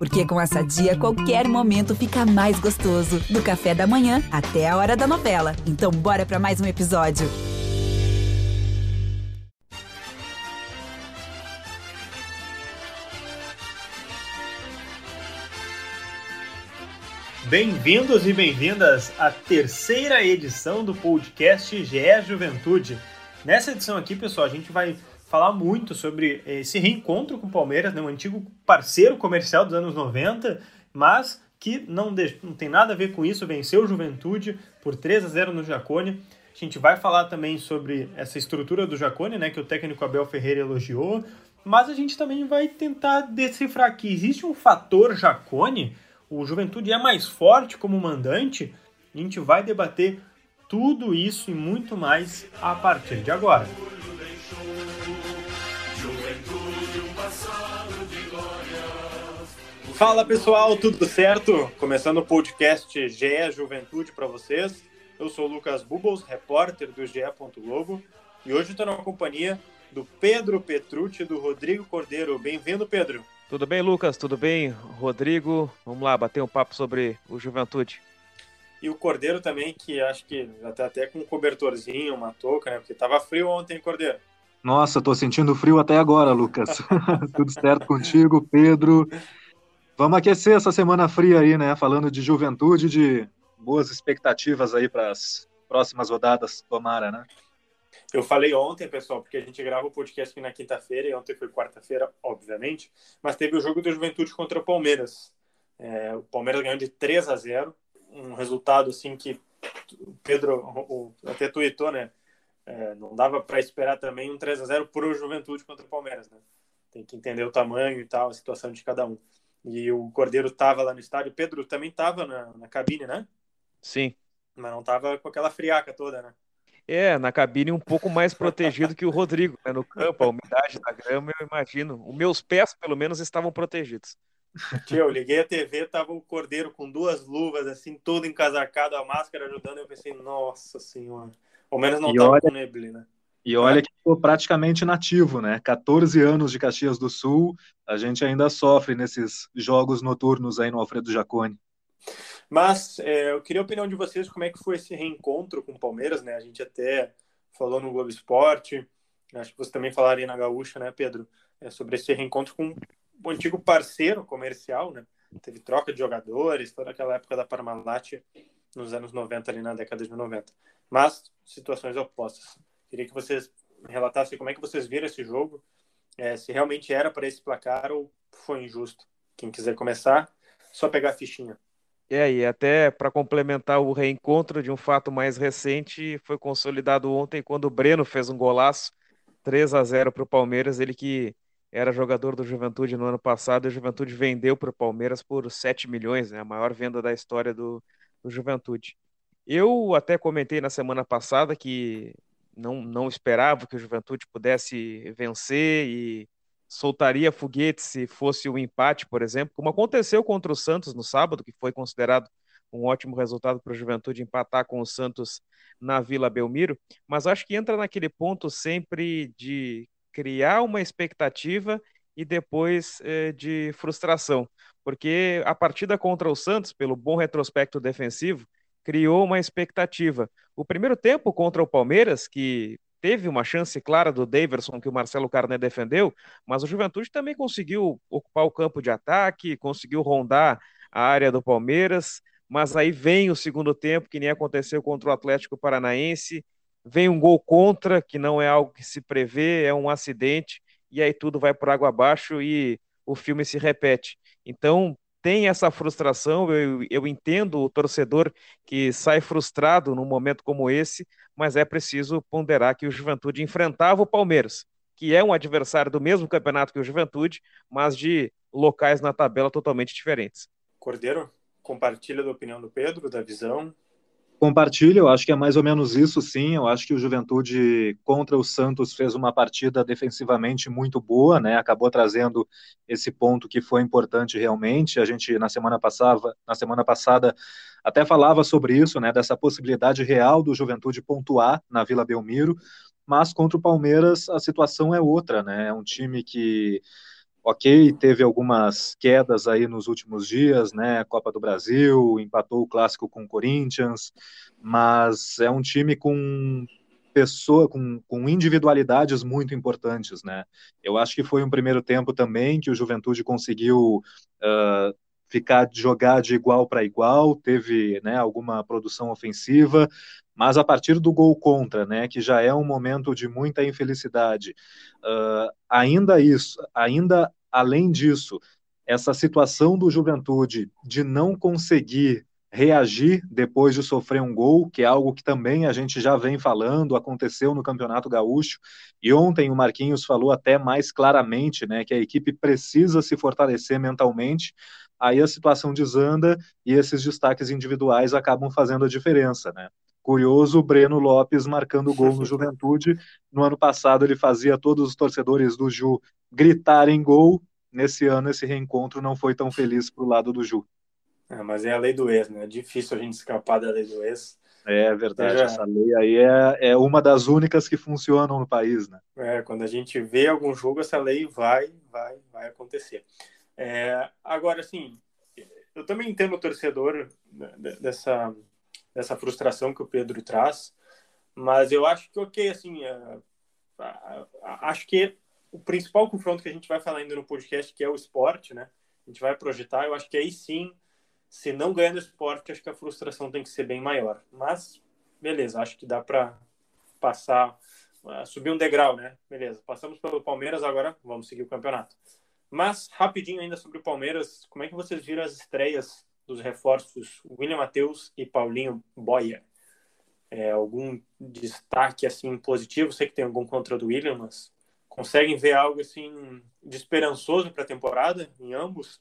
Porque com essa dia, qualquer momento fica mais gostoso. Do café da manhã até a hora da novela. Então, bora para mais um episódio. Bem-vindos e bem-vindas à terceira edição do podcast GE Juventude. Nessa edição aqui, pessoal, a gente vai falar muito sobre esse reencontro com o Palmeiras, né, um antigo parceiro comercial dos anos 90, mas que não, não tem nada a ver com isso, venceu o Juventude por 3 a 0 no Jacone. A gente vai falar também sobre essa estrutura do Jacone, né, que o técnico Abel Ferreira elogiou, mas a gente também vai tentar decifrar que existe um fator Jacone o Juventude é mais forte como mandante, a gente vai debater tudo isso e muito mais a partir de agora. Fala pessoal, tudo certo? Começando o podcast GE Juventude para vocês. Eu sou o Lucas Bubbles, repórter do GE. Globo, e hoje estou na companhia do Pedro Petrucci e do Rodrigo Cordeiro. Bem-vindo, Pedro. Tudo bem, Lucas? Tudo bem, Rodrigo? Vamos lá, bater um papo sobre o Juventude. E o Cordeiro também, que acho que já tá até com um cobertorzinho, uma touca, né? Porque tava frio ontem, Cordeiro. Nossa, tô sentindo frio até agora, Lucas. Tudo certo contigo, Pedro? Vamos aquecer essa semana fria aí, né? Falando de juventude, de boas expectativas aí para as próximas rodadas, tomara, né? Eu falei ontem, pessoal, porque a gente grava o podcast aqui na quinta-feira e ontem foi quarta-feira, obviamente, mas teve o jogo do Juventude contra o Palmeiras. É, o Palmeiras ganhou de 3 a 0, um resultado assim que o Pedro o, até tuitou, né? É, não dava para esperar também um 3 a 0 para o Juventude contra o Palmeiras, né? Tem que entender o tamanho e tal, a situação de cada um. E o Cordeiro estava lá no estádio, o Pedro também estava na, na cabine, né? Sim. Mas não estava com aquela friaca toda, né? É, na cabine um pouco mais protegido que o Rodrigo, né? No campo, a umidade da grama, eu imagino. Os meus pés, pelo menos, estavam protegidos. Tio, eu liguei a TV, tava o cordeiro com duas luvas, assim, todo encasacado, a máscara ajudando. Eu pensei, nossa senhora. Ao menos não e tava olha, com neblina. E olha que ficou praticamente nativo, né? 14 anos de Caxias do Sul, a gente ainda sofre nesses jogos noturnos aí no Alfredo Jacone. Mas é, eu queria a opinião de vocês como é que foi esse reencontro com o Palmeiras, né? A gente até falou no Globo Esporte, acho que você também falaria na Gaúcha, né, Pedro? É, sobre esse reencontro com o antigo parceiro comercial, né? Teve troca de jogadores, toda aquela época da Parmalat nos anos 90, ali na década de 90. Mas situações opostas. Queria que vocês relatassem como é que vocês viram esse jogo, é, se realmente era para esse placar ou foi injusto. Quem quiser começar, só pegar a fichinha. É, e até para complementar o reencontro de um fato mais recente, foi consolidado ontem quando o Breno fez um golaço 3 a 0 para o Palmeiras, ele que era jogador do Juventude no ano passado, e o Juventude vendeu para o Palmeiras por 7 milhões, né, a maior venda da história do, do Juventude. Eu até comentei na semana passada que não, não esperava que o Juventude pudesse vencer e soltaria foguetes se fosse o um empate, por exemplo, como aconteceu contra o Santos no sábado, que foi considerado um ótimo resultado para o Juventude empatar com o Santos na Vila Belmiro, mas acho que entra naquele ponto sempre de criar uma expectativa e depois eh, de frustração, porque a partida contra o Santos, pelo bom retrospecto defensivo, criou uma expectativa. O primeiro tempo contra o Palmeiras, que teve uma chance clara do Daverson que o Marcelo Carné defendeu, mas o Juventude também conseguiu ocupar o campo de ataque, conseguiu rondar a área do Palmeiras, mas aí vem o segundo tempo, que nem aconteceu contra o Atlético Paranaense, vem um gol contra, que não é algo que se prevê, é um acidente, e aí tudo vai por água abaixo e o filme se repete. Então, tem essa frustração, eu, eu entendo o torcedor que sai frustrado num momento como esse, mas é preciso ponderar que o Juventude enfrentava o Palmeiras, que é um adversário do mesmo campeonato que o Juventude, mas de locais na tabela totalmente diferentes. Cordeiro, compartilha da opinião do Pedro, da visão, Compartilho, eu acho que é mais ou menos isso, sim. Eu acho que o Juventude contra o Santos fez uma partida defensivamente muito boa, né? Acabou trazendo esse ponto que foi importante realmente. A gente na semana passada, na semana passada até falava sobre isso, né? Dessa possibilidade real do Juventude pontuar na Vila Belmiro, mas contra o Palmeiras a situação é outra, né? É um time que ok, teve algumas quedas aí nos últimos dias, né? Copa do Brasil, empatou o clássico com o Corinthians, mas é um time com pessoa com, com individualidades muito importantes, né? Eu acho que foi um primeiro tempo também que o Juventude conseguiu uh, ficar jogar de igual para igual, teve né, alguma produção ofensiva, mas a partir do gol contra, né, que já é um momento de muita infelicidade, uh, ainda isso, ainda além disso, essa situação do Juventude de não conseguir reagir depois de sofrer um gol, que é algo que também a gente já vem falando, aconteceu no Campeonato Gaúcho, e ontem o Marquinhos falou até mais claramente, né, que a equipe precisa se fortalecer mentalmente aí a situação desanda e esses destaques individuais acabam fazendo a diferença, né? Curioso, o Breno Lopes marcando gol no Juventude. No ano passado ele fazia todos os torcedores do Ju gritarem gol. Nesse ano esse reencontro não foi tão feliz para o lado do Ju. É, mas é a lei do ex, né? É difícil a gente escapar da lei do ex. É verdade, essa lei aí é, é uma das únicas que funcionam no país, né? É, quando a gente vê algum jogo, essa lei vai, vai, vai acontecer. É, agora, assim, eu também entendo o torcedor dessa, dessa frustração que o Pedro traz, mas eu acho que, ok, assim, é, acho que o principal confronto que a gente vai falar ainda no podcast, que é o esporte, né? A gente vai projetar, eu acho que aí sim, se não ganhar no esporte, acho que a frustração tem que ser bem maior. Mas, beleza, acho que dá para passar, subir um degrau, né? Beleza, passamos pelo Palmeiras, agora vamos seguir o campeonato. Mas, rapidinho ainda sobre o Palmeiras, como é que vocês viram as estreias dos reforços William Matheus e Paulinho Boia? É, algum destaque assim positivo? Sei que tem algum contra do William, mas conseguem ver algo assim de esperançoso para a temporada em ambos?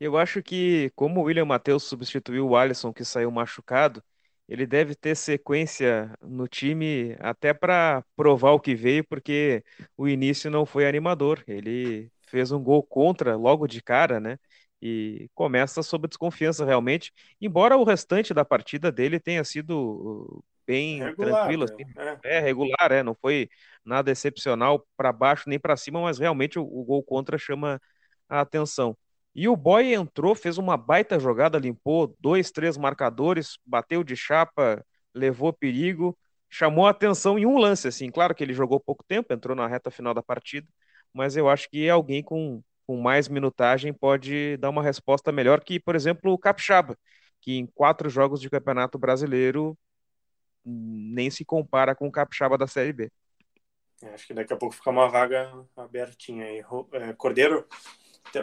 Eu acho que, como o William Matheus substituiu o Alisson, que saiu machucado, ele deve ter sequência no time até para provar o que veio, porque o início não foi animador. Ele fez um gol contra logo de cara, né? E começa sob desconfiança realmente, embora o restante da partida dele tenha sido uh, bem regular, tranquilo, assim, é. é. regular, é, não foi nada excepcional para baixo nem para cima, mas realmente o, o, gol contra chama a atenção. E o Boy entrou, fez uma baita jogada, limpou dois, três marcadores, bateu de chapa, levou perigo, chamou a atenção em um lance, assim, claro que ele jogou pouco tempo, entrou na reta final da partida, mas eu acho que alguém com, com mais minutagem pode dar uma resposta melhor que, por exemplo, o Capixaba, que em quatro jogos de campeonato brasileiro nem se compara com o Capixaba da Série B. É, acho que daqui a pouco fica uma vaga abertinha aí. É, Cordeiro,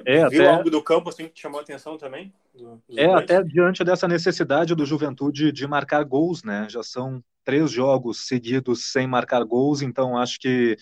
é, viu até... algo do campo assim que te chamou a atenção também? Do, é, dois? até diante dessa necessidade do Juventude de marcar gols, né? Já são três jogos seguidos sem marcar gols, então acho que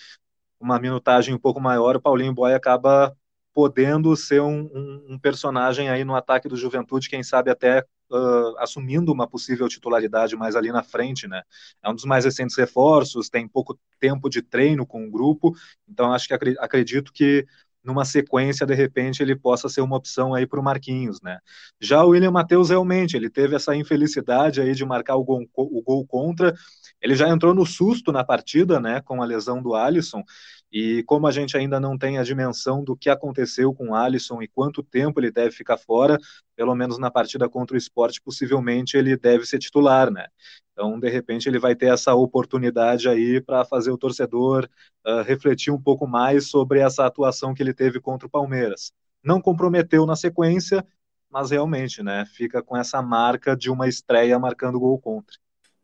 uma minutagem um pouco maior, o Paulinho Boy acaba podendo ser um, um, um personagem aí no ataque do Juventude, quem sabe até uh, assumindo uma possível titularidade mais ali na frente, né? É um dos mais recentes reforços, tem pouco tempo de treino com o grupo, então acho que acredito que numa sequência, de repente, ele possa ser uma opção aí para o Marquinhos, né? Já o William Matheus, realmente, ele teve essa infelicidade aí de marcar o gol, o gol contra, ele já entrou no susto na partida, né, com a lesão do Alisson, e como a gente ainda não tem a dimensão do que aconteceu com o Alisson e quanto tempo ele deve ficar fora, pelo menos na partida contra o esporte, possivelmente ele deve ser titular, né? Então, de repente, ele vai ter essa oportunidade aí para fazer o torcedor uh, refletir um pouco mais sobre essa atuação que ele teve contra o Palmeiras. Não comprometeu na sequência, mas realmente, né, fica com essa marca de uma estreia marcando gol contra.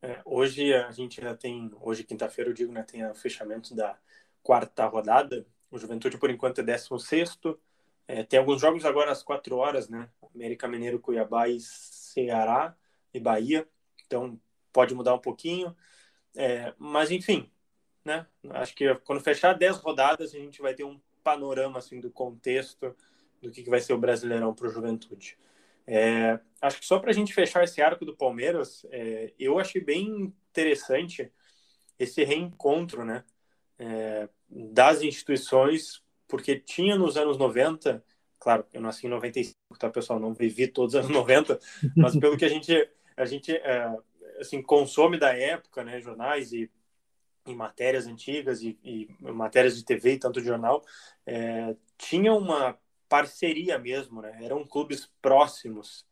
É, hoje a gente já tem, hoje quinta-feira eu digo, né, tem o fechamento da quarta rodada. O Juventude por enquanto é 16 é, tem alguns jogos agora às 4 horas, né? América Mineiro, Cuiabá e Ceará e Bahia. Então pode mudar um pouquinho. É, mas enfim, né? Acho que quando fechar 10 rodadas a gente vai ter um panorama assim do contexto do que, que vai ser o Brasileirão para o Juventude. É, acho que só para a gente fechar esse arco do Palmeiras, é, eu achei bem interessante esse reencontro né, é, das instituições, porque tinha nos anos 90, claro, eu nasci em 95, tá, pessoal? Não vivi todos os anos 90, mas pelo que a gente, a gente é, assim, consome da época, né, jornais e, e matérias antigas e, e, matérias de TV e tanto de jornal, é, tinha uma parceria mesmo, né? Eram clubes próximos.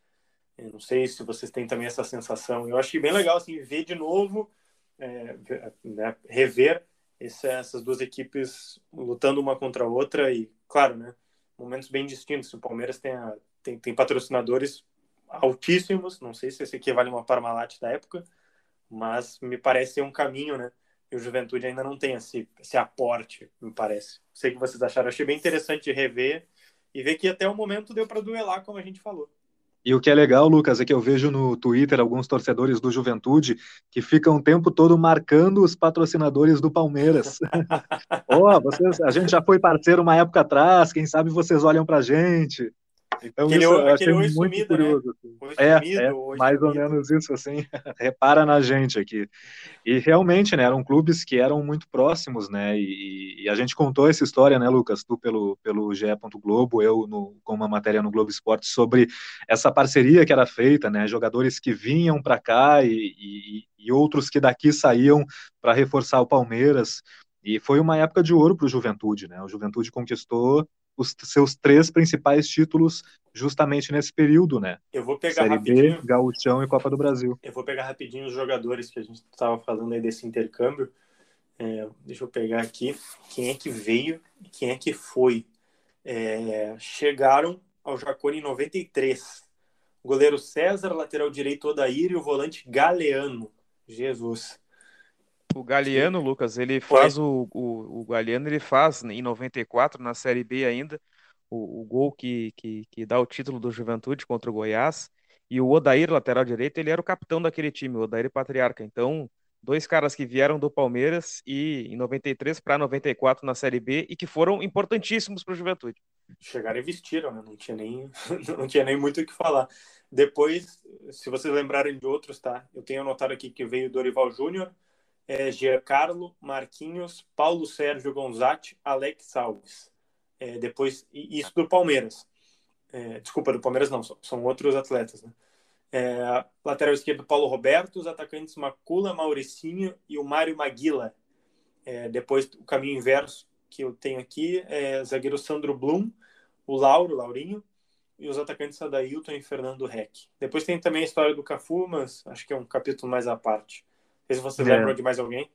Eu não sei se vocês têm também essa sensação. Eu achei bem legal assim ver de novo, é, né, rever esse, essas duas equipes lutando uma contra a outra e, claro, né, momentos bem distintos. O Palmeiras tem, a, tem, tem patrocinadores altíssimos. Não sei se esse equivale a uma Parmalat da época, mas me parece ser um caminho, né? E o Juventude ainda não tem esse, esse aporte, me parece. Sei que vocês acharam. Achei bem interessante rever e ver que até o momento deu para duelar, como a gente falou. E o que é legal, Lucas, é que eu vejo no Twitter alguns torcedores do Juventude que ficam o tempo todo marcando os patrocinadores do Palmeiras. oh, vocês, a gente já foi parceiro uma época atrás, quem sabe vocês olham pra gente. Então, aquele, isso eu achei muito sumido, né? curioso. Né? É, sumido, é mais sumido. ou menos isso, assim, repara na gente aqui. E realmente, né, eram clubes que eram muito próximos, né, e, e a gente contou essa história, né, Lucas, tu pelo, pelo GE. Globo, eu no, com uma matéria no Globo Esporte sobre essa parceria que era feita, né, jogadores que vinham para cá e, e, e outros que daqui saíam para reforçar o Palmeiras, e foi uma época de ouro para o Juventude, né? O Juventude conquistou os seus três principais títulos justamente nesse período, né? Eu vou pegar Série rapidinho. B, Gauchão e Copa do Brasil. Eu vou pegar rapidinho os jogadores que a gente estava falando aí desse intercâmbio. É, deixa eu pegar aqui quem é que veio e quem é que foi. É, chegaram ao Jacone em 93. O goleiro César, lateral direito Odair e o volante Galeano. Jesus. O Galeano, Sim. Lucas, ele faz o, o, o Galeano, ele faz em 94, na Série B ainda, o, o gol que, que, que dá o título do Juventude contra o Goiás. E o Odair, lateral direito, ele era o capitão daquele time, o Odair Patriarca. Então, dois caras que vieram do Palmeiras e em 93 para 94 na Série B e que foram importantíssimos para o Juventude. Chegaram e vestiram, né? Não tinha nem não tinha nem muito o que falar. Depois, se vocês lembrarem de outros, tá? Eu tenho anotado aqui que veio Dorival Júnior, é, Giancarlo, Marquinhos, Paulo Sérgio Gonzatti, Alex Alves. É, depois, isso do Palmeiras. É, desculpa, do Palmeiras não, são outros atletas. Né? É, lateral esquerdo, Paulo Roberto, os atacantes Macula, Mauricinho e o Mário Maguila. É, depois, o caminho inverso que eu tenho aqui é zagueiro Sandro Blum, o Lauro, Laurinho, e os atacantes Adailton e Fernando Reck. Depois tem também a história do Cafu, mas acho que é um capítulo mais à parte sei se você é. lembra de mais alguém.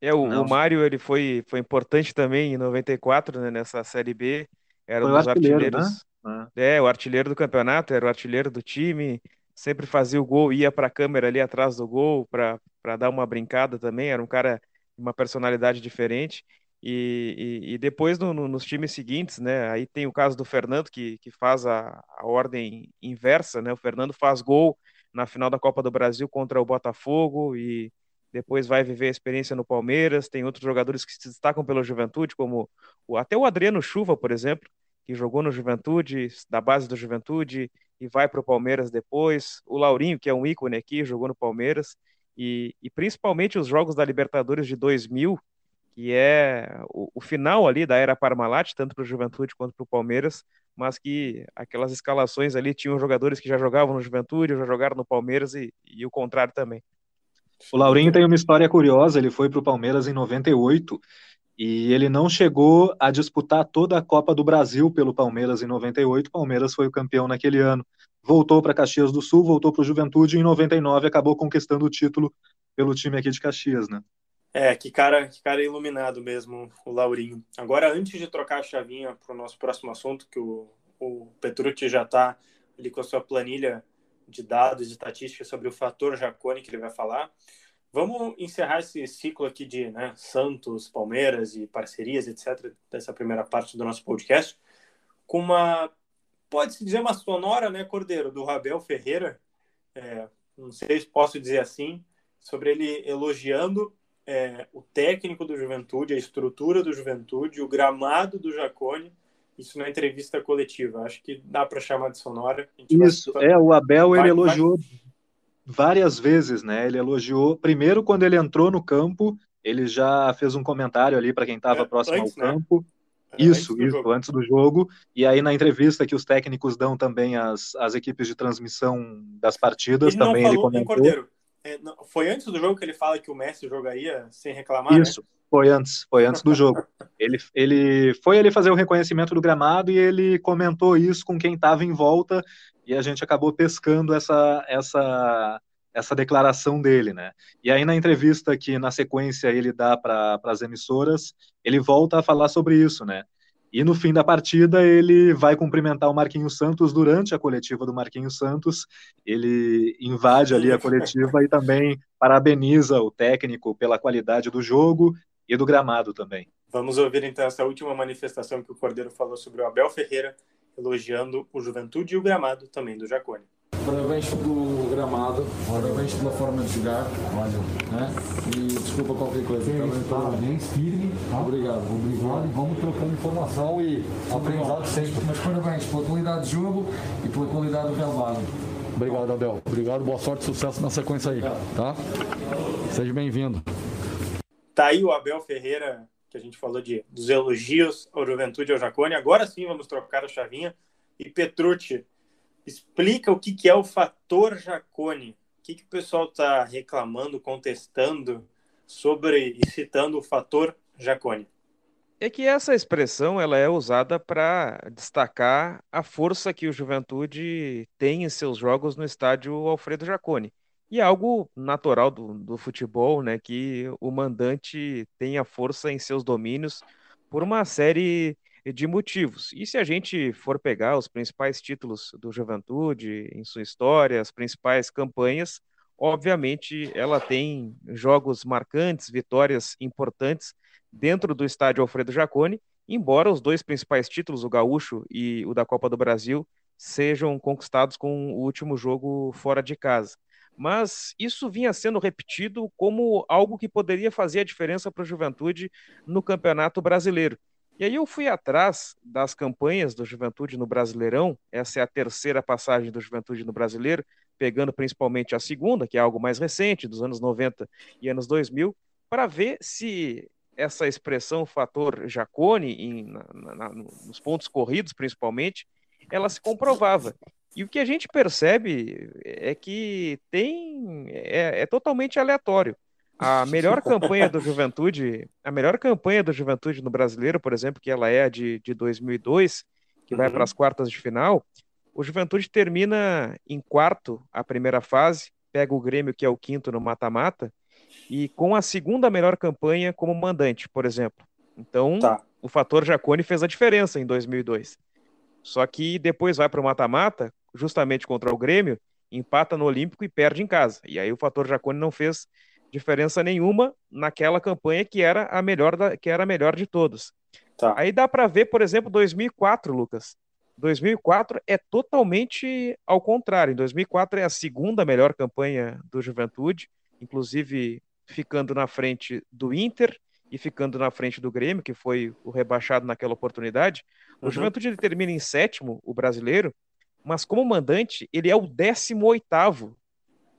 É, o, o Mário ele foi, foi importante também em 94, né, nessa Série B. Era foi um dos artilheiros. Né? É, o artilheiro do campeonato, era o artilheiro do time. Sempre fazia o gol, ia para a câmera ali atrás do gol para dar uma brincada também. Era um cara de uma personalidade diferente. E, e, e depois no, no, nos times seguintes, né? Aí tem o caso do Fernando que, que faz a, a ordem inversa, né? O Fernando faz gol na final da Copa do Brasil contra o Botafogo e depois vai viver a experiência no Palmeiras. Tem outros jogadores que se destacam pela Juventude, como o, até o Adriano Chuva, por exemplo, que jogou no Juventude, da base do Juventude e vai para o Palmeiras depois. O Laurinho, que é um ícone aqui, jogou no Palmeiras. E, e principalmente os jogos da Libertadores de 2000, que é o, o final ali da era Parmalat, tanto para o Juventude quanto para o Palmeiras, mas que aquelas escalações ali tinham jogadores que já jogavam no Juventude, já jogaram no Palmeiras e, e o contrário também. O Laurinho tem uma história curiosa, ele foi para o Palmeiras em 98 e ele não chegou a disputar toda a Copa do Brasil pelo Palmeiras em 98, o Palmeiras foi o campeão naquele ano. Voltou para Caxias do Sul, voltou para o Juventude e em 99 acabou conquistando o título pelo time aqui de Caxias, né? É, que cara, que cara iluminado mesmo, o Laurinho. Agora, antes de trocar a chavinha para o nosso próximo assunto, que o, o Petrucci já está ali com a sua planilha de dados e estatísticas sobre o fator Jacone que ele vai falar, vamos encerrar esse ciclo aqui de né, Santos, Palmeiras e parcerias, etc., dessa primeira parte do nosso podcast, com uma, pode-se dizer uma sonora, né, Cordeiro, do Rabel Ferreira, é, não sei se posso dizer assim, sobre ele elogiando é, o técnico do Juventude, a estrutura do Juventude, o gramado do Jacone, isso na entrevista coletiva. Acho que dá para chamar de sonora. Isso, vai... é, o Abel vai, ele elogiou vai... várias vezes, né? Ele elogiou, primeiro quando ele entrou no campo, ele já fez um comentário ali para quem estava é, próximo antes, ao né? campo. Isso, antes isso, jogo. antes do jogo. E aí na entrevista que os técnicos dão também às, às equipes de transmissão das partidas, ele também ele comentou. É, não, foi antes do jogo que ele fala que o Messi jogaria sem reclamar? Né? Isso, né? foi antes, foi antes do jogo. ele, ele foi ali fazer o reconhecimento do gramado e ele comentou isso com quem estava em volta e a gente acabou pescando essa, essa, essa declaração dele, né? E aí na entrevista que na sequência ele dá para as emissoras, ele volta a falar sobre isso, né? E no fim da partida ele vai cumprimentar o Marquinhos Santos durante a coletiva do Marquinhos Santos. Ele invade ali a coletiva e também parabeniza o técnico pela qualidade do jogo e do gramado também. Vamos ouvir então essa última manifestação que o Cordeiro falou sobre o Abel Ferreira, elogiando o Juventude e o gramado também do Jacone. Parabéns pelo gramado, parabéns pela forma de jogar. Valeu. Né? E desculpa qualquer coisa. Sim, também parabéns, firme. Tá? Obrigado. Obrigado. E vamos trocando informação e aprendizado sempre. Mas parabéns pela qualidade de jogo e pela qualidade do relevado. Obrigado, Abel. Obrigado, boa sorte, sucesso na sequência aí. Tá? Seja bem-vindo. Tá aí o Abel Ferreira, que a gente falou de, dos elogios ao Juventude ao Jacone. Agora sim vamos trocar a chavinha. E Petrucci, explica o que, que é o fator Jacone. O que, que o pessoal está reclamando, contestando sobre e citando o fator Jacone? É que essa expressão ela é usada para destacar a força que o Juventude tem em seus jogos no estádio Alfredo Jacone. E é algo natural do, do futebol, né, que o mandante tenha força em seus domínios por uma série de motivos. E se a gente for pegar os principais títulos do Juventude em sua história, as principais campanhas, obviamente ela tem jogos marcantes, vitórias importantes dentro do estádio Alfredo Jaconi, embora os dois principais títulos, o Gaúcho e o da Copa do Brasil, sejam conquistados com o último jogo fora de casa. Mas isso vinha sendo repetido como algo que poderia fazer a diferença para a juventude no Campeonato Brasileiro. E aí eu fui atrás das campanhas do Juventude no Brasileirão, essa é a terceira passagem do Juventude no Brasileiro, pegando principalmente a segunda, que é algo mais recente, dos anos 90 e anos 2000, para ver se essa expressão fator Jacone, em, na, na, nos pontos corridos principalmente, ela se comprovava. E o que a gente percebe é que tem é, é totalmente aleatório. A melhor campanha do Juventude, a melhor campanha do Juventude no Brasileiro, por exemplo, que ela é a de, de 2002, que uhum. vai para as quartas de final, o Juventude termina em quarto a primeira fase, pega o Grêmio, que é o quinto no mata-mata, e com a segunda melhor campanha como mandante, por exemplo. Então, tá. o fator Jacone fez a diferença em 2002. Só que depois vai para o mata-mata, justamente contra o Grêmio, empata no Olímpico e perde em casa. E aí o fator Jacone não fez diferença nenhuma naquela campanha que era a melhor da, que era a melhor de todas. Tá. Aí dá para ver, por exemplo, 2004, Lucas. 2004 é totalmente ao contrário. Em 2004 é a segunda melhor campanha do Juventude, inclusive ficando na frente do Inter e ficando na frente do Grêmio, que foi o rebaixado naquela oportunidade. O uhum. Juventude termina em sétimo, o brasileiro, mas como mandante, ele é o 18 oitavo.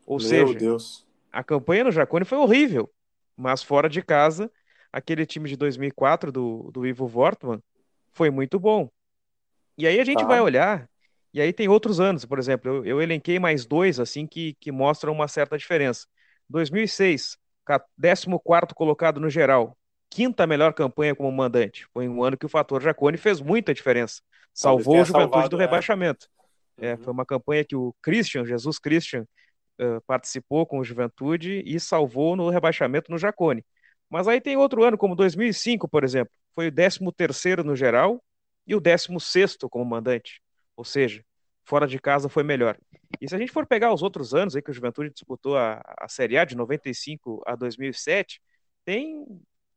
Ou Meu seja, Deus. A campanha no Jacone foi horrível, mas fora de casa, aquele time de 2004 do, do Ivo Wortmann foi muito bom. E aí a gente tá. vai olhar, e aí tem outros anos, por exemplo, eu, eu elenquei mais dois assim que, que mostram uma certa diferença. 2006, 14 colocado no geral, quinta melhor campanha como mandante. Foi um ano que o fator Jacone fez muita diferença. Salvou o Juventude salvado, do né? rebaixamento. É. É, foi uma campanha que o Christian, Jesus Christian, uh, participou com o Juventude e salvou no rebaixamento no Jacone. Mas aí tem outro ano, como 2005, por exemplo, foi o 13º no geral e o 16º como mandante. Ou seja, fora de casa foi melhor. E se a gente for pegar os outros anos aí que o Juventude disputou a, a Série A de 95 a 2007, tem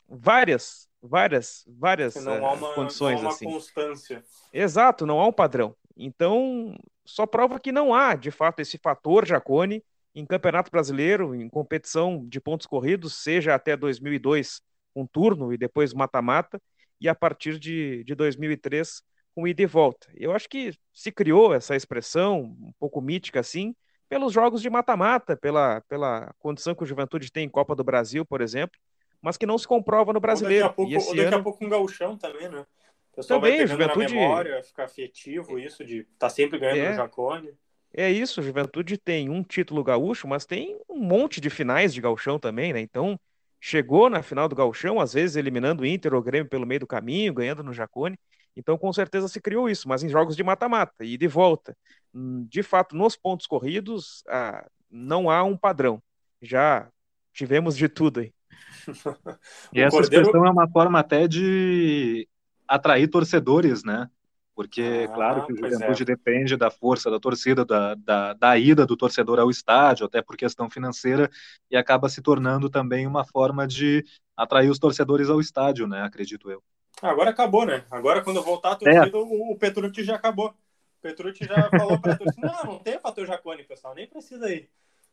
várias, várias, várias não há uma, condições não há uma assim. constância. Exato, não há um padrão. Então, só prova que não há, de fato, esse fator Jacone em Campeonato Brasileiro, em competição de pontos corridos, seja até 2002 um turno e depois mata-mata, e a partir de, de 2003 com ida e volta. Eu acho que se criou essa expressão, um pouco mítica assim, pelos jogos de mata-mata, pela, pela condição que o Juventude tem em Copa do Brasil, por exemplo, mas que não se comprova no brasileiro. Ou daqui a pouco, e daqui ano... a pouco um gauchão também, né? O pessoal também, vai Juventude... na memória, fica afetivo isso de estar tá sempre ganhando é. no Jacone. É isso, Juventude tem um título gaúcho, mas tem um monte de finais de gauchão também, né? Então, chegou na final do gauchão, às vezes eliminando o Inter ou o Grêmio pelo meio do caminho, ganhando no Jacone. Então, com certeza se criou isso, mas em jogos de mata-mata e de volta. Hum, de fato, nos pontos corridos, ah, não há um padrão. Já tivemos de tudo aí. e essa Cordeiro... expressão é uma forma até de atrair torcedores, né? Porque, ah, claro, que o Juventude é. depende da força da torcida, da, da, da, ida do torcedor ao estádio, até por questão financeira, e acaba se tornando também uma forma de atrair os torcedores ao estádio, né? Acredito eu. Agora acabou, né? Agora, quando voltar a torcida, é. o, o Petrucci já acabou. O Petrucci já falou para a torcida: não, não tem fator Jacone, pessoal, nem precisa ir.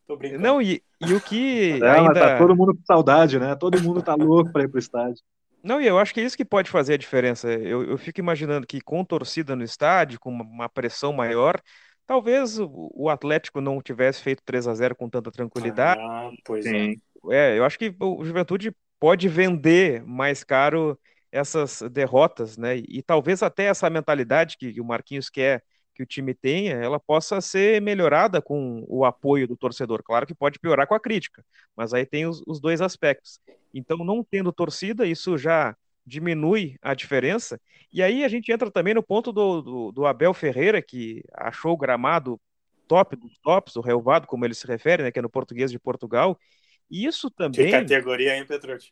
Tô brincando. Não, e, e o que. É, ainda... Tá todo mundo com saudade, né? Todo mundo tá louco para ir pro estádio. Não, e eu acho que é isso que pode fazer a diferença. Eu, eu fico imaginando que com torcida no estádio, com uma, uma pressão maior, talvez o, o, Atlético não tivesse feito 3 a 0 com tanta tranquilidade. Ah, pois Sim. é. É, eu acho que o Juventude pode vender mais caro essas derrotas, né? E, e talvez até essa mentalidade que o Marquinhos quer que o time tenha, ela possa ser melhorada com o apoio do torcedor. Claro que pode piorar com a crítica, mas aí tem os, os dois aspectos. Então, não tendo torcida, isso já diminui a diferença. E aí a gente entra também no ponto do, do, do Abel Ferreira, que achou o gramado top dos tops, o relvado, como ele se refere, né, que é no português de Portugal. E isso também. Que categoria, hein, Petrucci?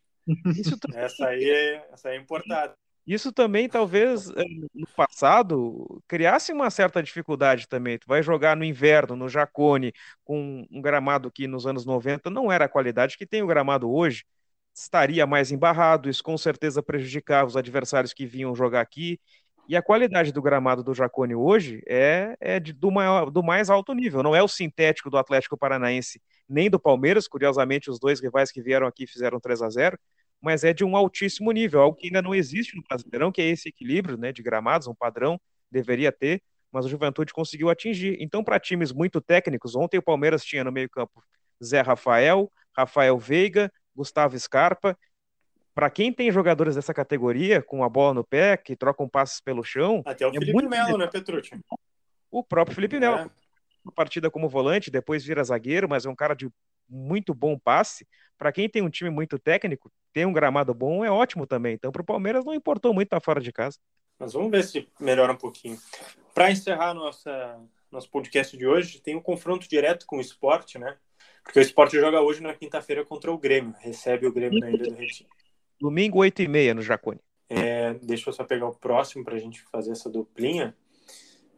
Isso também... essa, aí é, essa aí é importada. Isso também, talvez, eh, no passado, criasse uma certa dificuldade também. Tu vai jogar no inverno, no Jacone, com um gramado que nos anos 90 não era a qualidade que tem o gramado hoje. Estaria mais embarrado, isso com certeza prejudicava os adversários que vinham jogar aqui. E a qualidade do gramado do Jacone hoje é, é de, do, maior, do mais alto nível. Não é o sintético do Atlético Paranaense nem do Palmeiras. Curiosamente, os dois rivais que vieram aqui fizeram 3 a 0 mas é de um altíssimo nível, algo que ainda não existe no Brasileirão, que é esse equilíbrio né, de gramados, um padrão, deveria ter, mas o Juventude conseguiu atingir. Então, para times muito técnicos, ontem o Palmeiras tinha no meio-campo Zé Rafael, Rafael Veiga, Gustavo Scarpa. Para quem tem jogadores dessa categoria, com a bola no pé, que trocam passes pelo chão. Até o é Felipe Melo, né, Petrucci? O próprio Felipe Melo. É. Uma partida como volante, depois vira zagueiro, mas é um cara de muito bom passe. Para quem tem um time muito técnico, ter um gramado bom é ótimo também. Então, para o Palmeiras não importou muito estar fora de casa. Mas vamos ver se melhora um pouquinho. Para encerrar nossa, nosso podcast de hoje, tem um confronto direto com o esporte, né? Porque o esporte joga hoje na quinta-feira contra o Grêmio. Recebe o Grêmio na Ilha do Retiro. Domingo, 8h30 no Jacone. É, deixa eu só pegar o próximo para a gente fazer essa duplinha.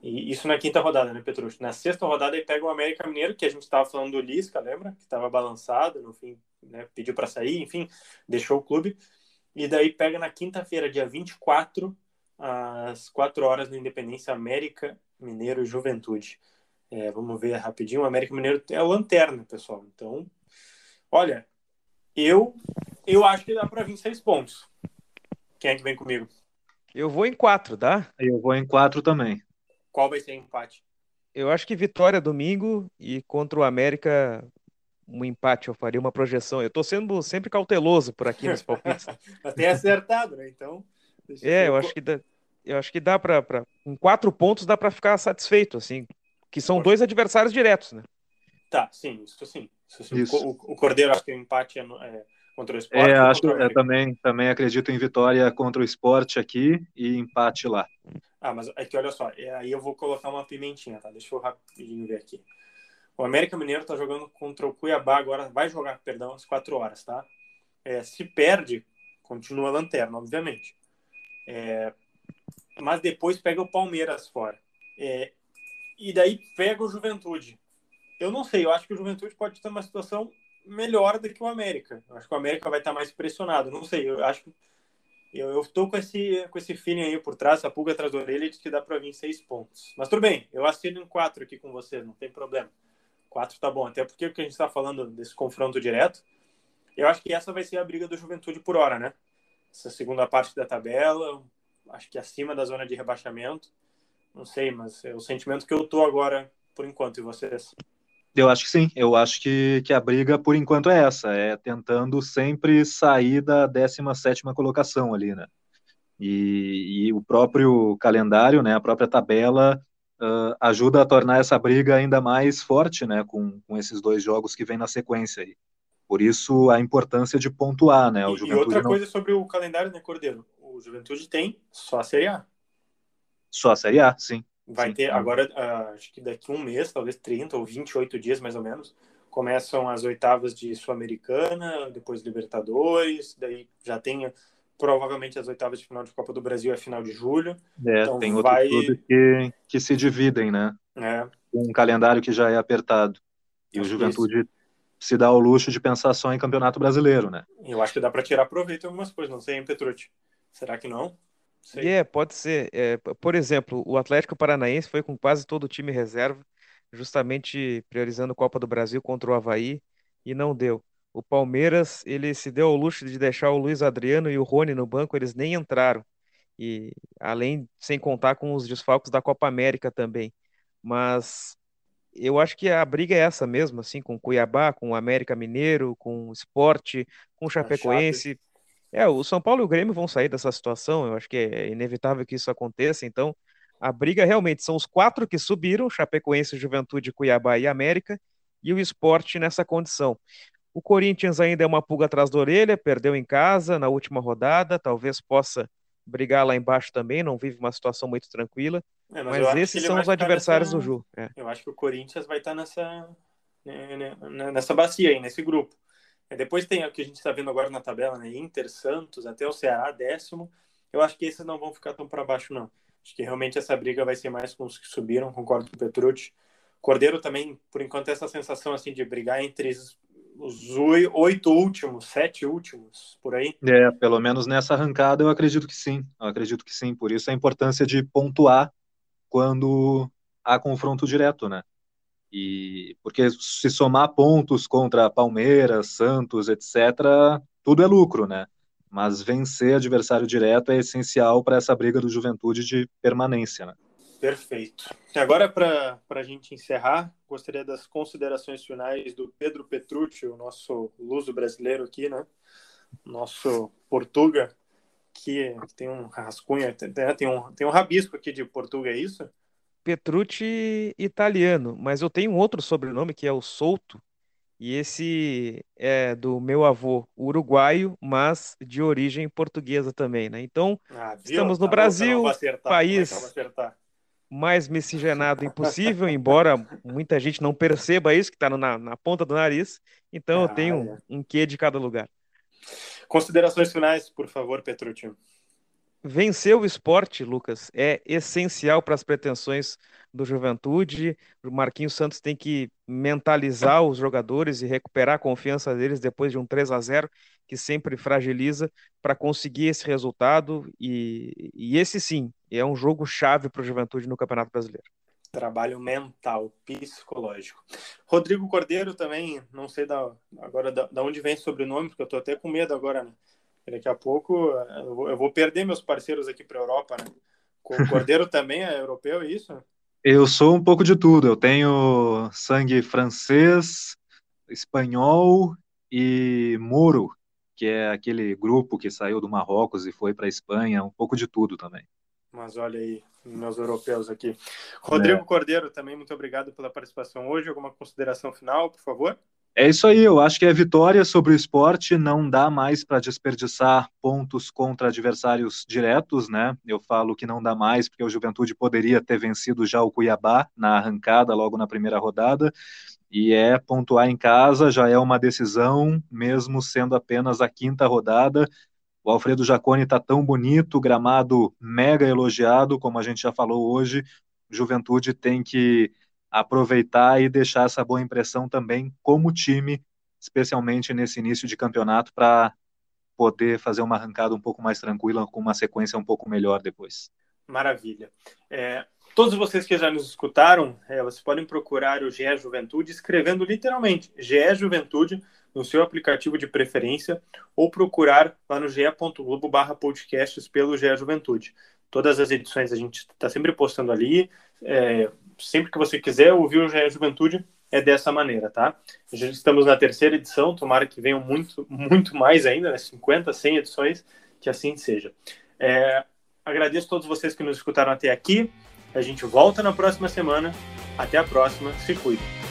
E isso na quinta rodada, né, Petrucci? Na sexta rodada ele pega o América Mineiro, que a gente estava falando do Lisca, lembra? Que estava balançado, no fim né, pediu para sair, enfim, deixou o clube. E daí pega na quinta-feira, dia 24, às 4 horas, no Independência América Mineiro Juventude. É, vamos ver rapidinho. O América Mineiro é o lanterna, pessoal. Então, olha, eu eu acho que dá para vir seis pontos. Quem é que vem comigo? Eu vou em quatro, tá? Eu vou em quatro também. Qual vai ser o empate? Eu acho que vitória domingo e contra o América um empate, eu faria uma projeção. Eu tô sendo sempre cauteloso por aqui nos palpites. Até acertado, né? Então. É, eu acho que dá, eu acho que dá para com quatro pontos dá para ficar satisfeito, assim, que são dois adversários diretos, né? Tá, sim, isso sim. Isso, sim. Isso. O, o, Cordeiro acho que o empate é, é contra o esporte. É, acho, eu também, também acredito em vitória contra o esporte aqui e empate lá. Ah, mas é que olha só, é, aí eu vou colocar uma pimentinha, tá? Deixa eu rapidinho ver aqui. O América Mineiro tá jogando contra o Cuiabá agora, vai jogar, perdão, às quatro horas, tá? É, se perde, continua a lanterna, obviamente. É, mas depois pega o Palmeiras fora. É, e daí pega o Juventude. Eu não sei, eu acho que o Juventude pode ter uma situação melhor do que o América. Eu acho que o América vai estar mais pressionado. Não sei, eu acho que eu, eu tô com esse, com esse feeling aí por trás, a pulga atrás da orelha de que dá para vir seis pontos. Mas tudo bem, eu assino em quatro aqui com você, não tem problema. Quatro tá bom, até porque o que a gente está falando desse confronto direto, eu acho que essa vai ser a briga do Juventude por hora, né? Essa segunda parte da tabela, acho que acima da zona de rebaixamento. Não sei, mas é o sentimento que eu tô agora por enquanto, e vocês? Eu acho que sim, eu acho que, que a briga por enquanto é essa, é tentando sempre sair da 17 colocação ali, né? E, e, o próprio calendário, né, a própria tabela uh, ajuda a tornar essa briga ainda mais forte, né, com, com esses dois jogos que vem na sequência aí. Por isso a importância de pontuar, né? O e, e outra não... coisa sobre o calendário, né, Cordeiro? O Juventude tem só a Série A. Só a Série A, sim. Vai sim. ter agora, uh, acho que daqui um mês, talvez 30 ou 28 dias mais ou menos, começam as oitavas de Sul-Americana, depois Libertadores, daí já tem provavelmente as oitavas de final de Copa do Brasil é final de julho. É, então tem outros vai... clubes que, que se dividem, né? É. Um calendário que já é apertado. E acho o Juventude isso. se dá o luxo de pensar só em Campeonato Brasileiro, né? Eu acho que dá para tirar proveito em algumas coisas, não sei, hein, Petrucci? Será que não? Sei. É, pode ser. É, por exemplo, o Atlético Paranaense foi com quase todo o time reserva, justamente priorizando a Copa do Brasil contra o Havaí, e não deu. O Palmeiras, ele se deu ao luxo de deixar o Luiz Adriano e o Rony no banco, eles nem entraram. E além, sem contar com os desfalques da Copa América também. Mas eu acho que a briga é essa mesmo, assim, com o Cuiabá, com o América Mineiro, com o Sport, com o Chapecoense. É, o São Paulo e o Grêmio vão sair dessa situação, eu acho que é inevitável que isso aconteça, então a briga realmente são os quatro que subiram, Chapecoense, Juventude, Cuiabá e América, e o esporte nessa condição. O Corinthians ainda é uma pulga atrás da orelha, perdeu em casa na última rodada, talvez possa brigar lá embaixo também, não vive uma situação muito tranquila. É, mas, mas esses são os adversários nessa... do Ju. É. Eu acho que o Corinthians vai estar nessa, né, né, né, nessa bacia aí, nesse grupo. Depois tem o que a gente está vendo agora na tabela, né? Inter, Santos, até o Ceará, décimo. Eu acho que esses não vão ficar tão para baixo, não. Acho que realmente essa briga vai ser mais com os que subiram, concordo com o Petrucci. Cordeiro também, por enquanto, essa sensação assim de brigar entre os oito últimos, sete últimos, por aí? É, pelo menos nessa arrancada eu acredito que sim. Eu acredito que sim. Por isso a importância de pontuar quando há confronto direto, né? E porque se somar pontos contra Palmeiras, Santos, etc., tudo é lucro, né? Mas vencer adversário direto é essencial para essa briga do Juventude de permanência, né? Perfeito. Agora, para a gente encerrar, gostaria das considerações finais do Pedro Petrucci, o nosso luso brasileiro aqui, né? Nosso Portuga, que tem um rascunho, tem, tem, um, tem um rabisco aqui de Portuga, é isso? Petrucci italiano, mas eu tenho um outro sobrenome que é o Souto, e esse é do meu avô uruguaio, mas de origem portuguesa também, né? Então, ah, estamos no tá Brasil, acertar, país mais miscigenado impossível, embora muita gente não perceba isso, que está na, na, ponta do nariz. Então ah, eu tenho é. um, um quê de cada lugar. Considerações finais, por favor, Petrucci. Vencer o esporte, Lucas, é essencial para as pretensões do Juventude. O Marquinhos Santos tem que mentalizar os jogadores e recuperar a confiança deles depois de um 3 a 0 que sempre fragiliza para conseguir esse resultado. E, e esse sim é um jogo chave para o Juventude no Campeonato Brasileiro. Trabalho mental, psicológico. Rodrigo Cordeiro também, não sei da, agora da, da onde vem o sobrenome, porque eu estou até com medo agora, né? Daqui a pouco eu vou, eu vou perder meus parceiros aqui para a Europa, né? O Cordeiro também é europeu, é isso? Eu sou um pouco de tudo. Eu tenho sangue francês, espanhol e moro, que é aquele grupo que saiu do Marrocos e foi para a Espanha, um pouco de tudo também. Mas olha aí, meus europeus aqui. Rodrigo é. Cordeiro, também muito obrigado pela participação hoje. Alguma consideração final, por favor? É isso aí, eu acho que é vitória sobre o esporte, não dá mais para desperdiçar pontos contra adversários diretos, né? Eu falo que não dá mais porque o Juventude poderia ter vencido já o Cuiabá na arrancada logo na primeira rodada, e é pontuar em casa já é uma decisão, mesmo sendo apenas a quinta rodada. O Alfredo Jaconi está tão bonito, gramado mega elogiado, como a gente já falou hoje. Juventude tem que aproveitar e deixar essa boa impressão também como time, especialmente nesse início de campeonato, para poder fazer uma arrancada um pouco mais tranquila, com uma sequência um pouco melhor depois. Maravilha. É, todos vocês que já nos escutaram, é, vocês podem procurar o GE Juventude escrevendo literalmente GE Juventude no seu aplicativo de preferência ou procurar lá no ge.globo barra podcasts pelo GE Juventude. Todas as edições a gente está sempre postando ali. É, sempre que você quiser ouvir o GE Juventude, é dessa maneira, tá? Já estamos na terceira edição, tomara que venham muito, muito mais ainda, né? 50, 100 edições, que assim seja. É, agradeço a todos vocês que nos escutaram até aqui. A gente volta na próxima semana. Até a próxima. Se cuide.